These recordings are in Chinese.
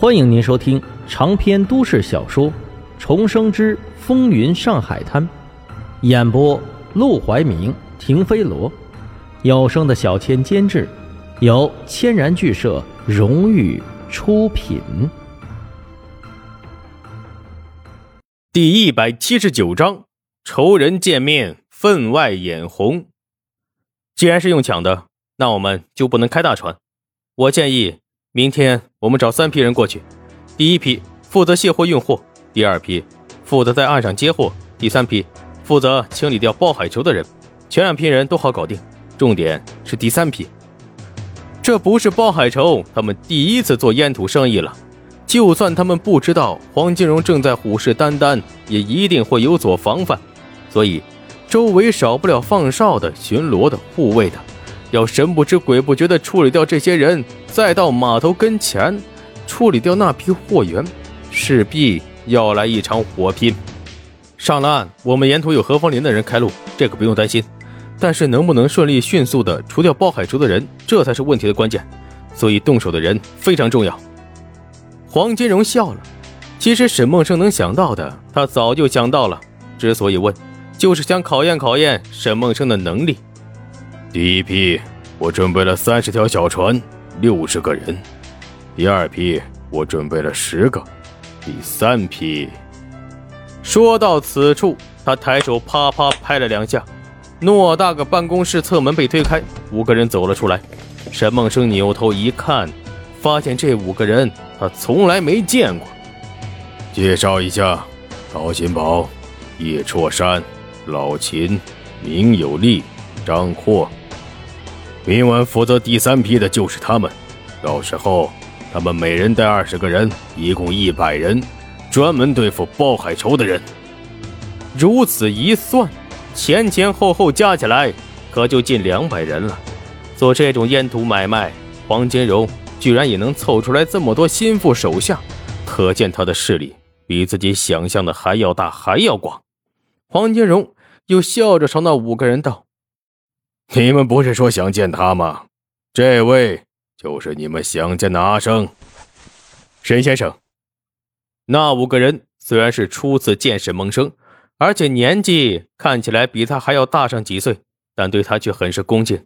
欢迎您收听长篇都市小说《重生之风云上海滩》，演播：陆怀明、停飞罗，有声的小千监制，由千然剧社荣誉出品。第一百七十九章，仇人见面，分外眼红。既然是用抢的，那我们就不能开大船。我建议。明天我们找三批人过去，第一批负责卸货运货，第二批负责在岸上接货，第三批负责清理掉包海球的人。前两批人都好搞定，重点是第三批。这不是包海仇他们第一次做烟土生意了，就算他们不知道黄金荣正在虎视眈眈，也一定会有所防范，所以周围少不了放哨的、巡逻的、护卫的。要神不知鬼不觉地处理掉这些人，再到码头跟前处理掉那批货源，势必要来一场火拼。上了岸，我们沿途有何方林的人开路，这个不用担心。但是能不能顺利迅速地除掉包海洲的人，这才是问题的关键。所以动手的人非常重要。黄金荣笑了，其实沈梦生能想到的，他早就想到了。之所以问，就是想考验考验沈梦生的能力。第一批，我准备了三十条小船，六十个人。第二批，我准备了十个。第三批。说到此处，他抬手啪啪拍了两下，偌大个办公室侧门被推开，五个人走了出来。沈梦生扭头一看，发现这五个人他从来没见过。介绍一下：高新宝、叶绰山、老秦、明有利、张阔。明晚负责第三批的就是他们，到时候他们每人带二十个人，一共一百人，专门对付鲍海仇的人。如此一算，前前后后加起来可就近两百人了。做这种烟土买卖，黄金荣居然也能凑出来这么多心腹手下，可见他的势力比自己想象的还要大，还要广。黄金荣又笑着朝那五个人道。你们不是说想见他吗？这位就是你们想见的阿生，沈先生。那五个人虽然是初次见沈梦生，而且年纪看起来比他还要大上几岁，但对他却很是恭敬，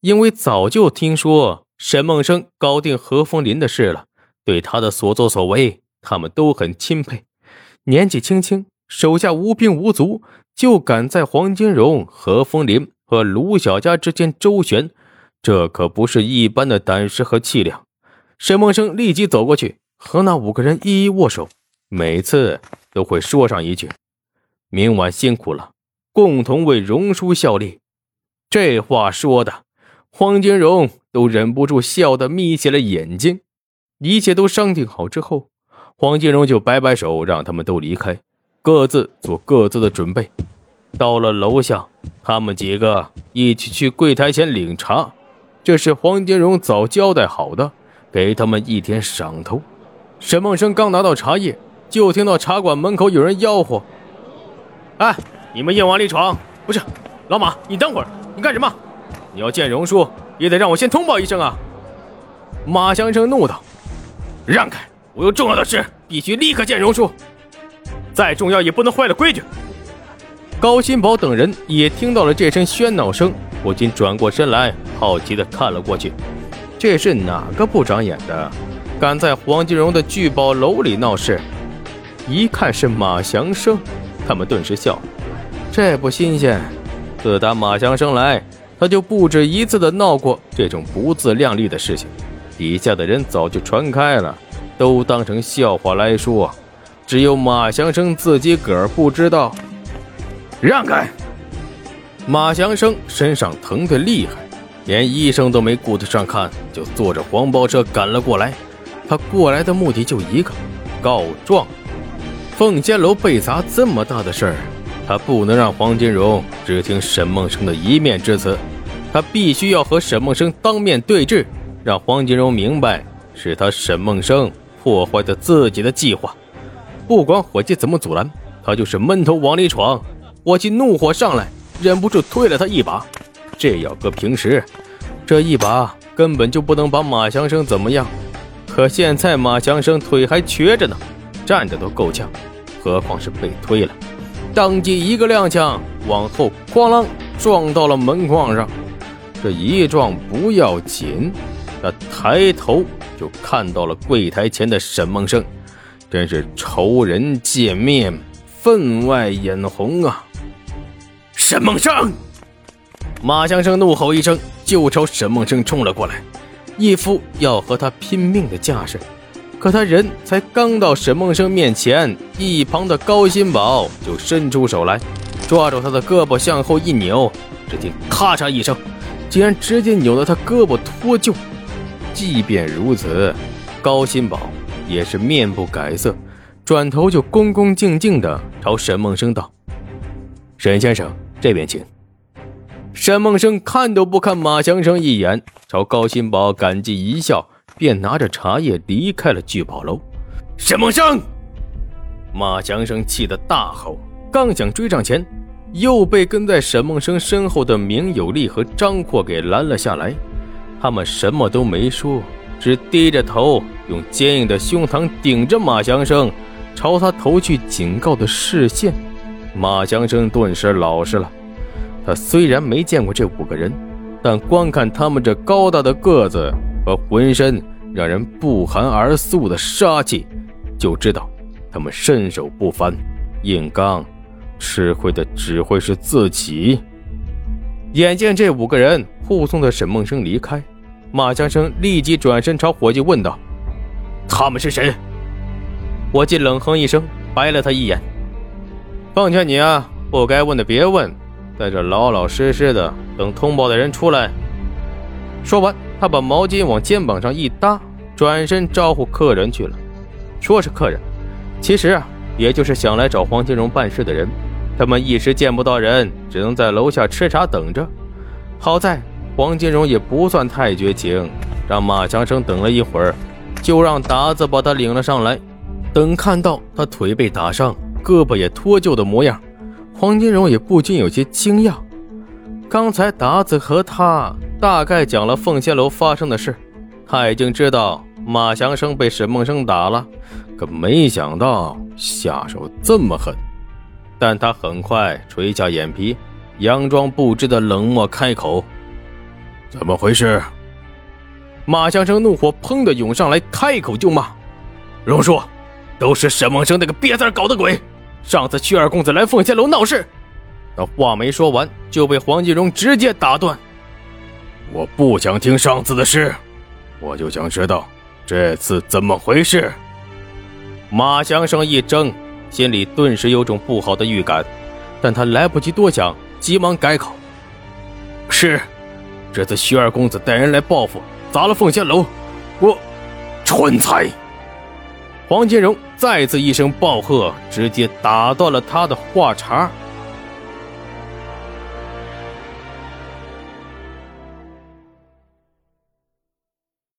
因为早就听说沈梦生搞定何风林的事了，对他的所作所为，他们都很钦佩。年纪轻轻，手下无兵无卒，就敢在黄金荣、何风林。和卢小佳之间周旋，这可不是一般的胆识和气量。沈梦生立即走过去，和那五个人一一握手，每次都会说上一句：“明晚辛苦了，共同为荣叔效力。”这话说的，黄金荣都忍不住笑得眯起了眼睛。一切都商定好之后，黄金荣就摆摆手，让他们都离开，各自做各自的准备。到了楼下，他们几个一起去柜台前领茶，这是黄金荣早交代好的，给他们一天赏头。沈梦生刚拿到茶叶，就听到茶馆门口有人吆喝：“哎，你们硬往里闯！不是，老马，你等会儿，你干什么？你要见荣叔，也得让我先通报一声啊！”马祥生怒道：“让开！我有重要的事，必须立刻见荣叔，再重要也不能坏了规矩。”高新宝等人也听到了这声喧闹声，不禁转过身来，好奇地看了过去。这是哪个不长眼的，敢在黄金荣的聚宝楼里闹事？一看是马祥生，他们顿时笑了。这不新鲜，自打马祥生来，他就不止一次地闹过这种不自量力的事情。底下的人早就传开了，都当成笑话来说。只有马祥生自己个儿不知道。让开！马祥生身上疼得厉害，连医生都没顾得上看，就坐着黄包车赶了过来。他过来的目的就一个：告状。凤仙楼被砸这么大的事儿，他不能让黄金荣只听沈梦生的一面之词，他必须要和沈梦生当面对质，让黄金荣明白是他沈梦生破坏的自己的计划。不管伙计怎么阻拦，他就是闷头往里闯。伙计怒火上来，忍不住推了他一把。这要搁平时，这一把根本就不能把马祥生怎么样。可现在马祥生腿还瘸着呢，站着都够呛，何况是被推了。当即一个踉跄，往后哐啷撞到了门框上。这一撞不要紧，他抬头就看到了柜台前的沈梦生，真是仇人见面，分外眼红啊！沈梦生，马相生怒吼一声，就朝沈梦生冲了过来，一副要和他拼命的架势。可他人才刚到沈梦生面前，一旁的高新宝就伸出手来，抓住他的胳膊向后一扭，只听咔嚓一声。竟然直接扭得他胳膊脱臼。即便如此，高新宝也是面不改色，转头就恭恭敬敬地朝沈梦生道：“沈先生，这边请。”沈梦生看都不看马祥生一眼，朝高新宝感激一笑，便拿着茶叶离开了聚宝楼。沈梦生，马祥生气得大吼，刚想追上前。又被跟在沈梦生身后的明有利和张阔给拦了下来。他们什么都没说，只低着头，用坚硬的胸膛顶着马祥生，朝他投去警告的视线。马祥生顿时老实了。他虽然没见过这五个人，但光看他们这高大的个子和浑身让人不寒而栗的杀气，就知道他们身手不凡，硬刚。吃亏的只会是自己。眼见这五个人护送着沈梦生离开，马江生立即转身朝伙计问道：“他们是谁？”伙计冷哼一声，白了他一眼：“奉劝你啊，不该问的别问，在这老老实实的等通报的人出来。”说完，他把毛巾往肩膀上一搭，转身招呼客人去了。说是客人，其实啊，也就是想来找黄金荣办事的人。他们一时见不到人，只能在楼下吃茶等着。好在黄金荣也不算太绝情，让马强生等了一会儿，就让达子把他领了上来。等看到他腿被打伤、胳膊也脱臼的模样，黄金荣也不禁有些惊讶。刚才达子和他大概讲了凤仙楼发生的事，他已经知道马祥生被沈梦生打了，可没想到下手这么狠。但他很快垂下眼皮，佯装不知的冷漠开口：“怎么回事？”马相生怒火砰的涌上来，开口就骂：“荣叔，都是沈梦生那个瘪三搞的鬼！上次薛二公子来凤仙楼闹事。”那话没说完，就被黄金荣直接打断：“我不想听上次的事，我就想知道这次怎么回事。”马相生一怔。心里顿时有种不好的预感，但他来不及多想，急忙改口：“是，这次徐二公子带人来报复，砸了凤仙楼，我蠢材！”黄金荣再次一声暴喝，直接打断了他的话茬。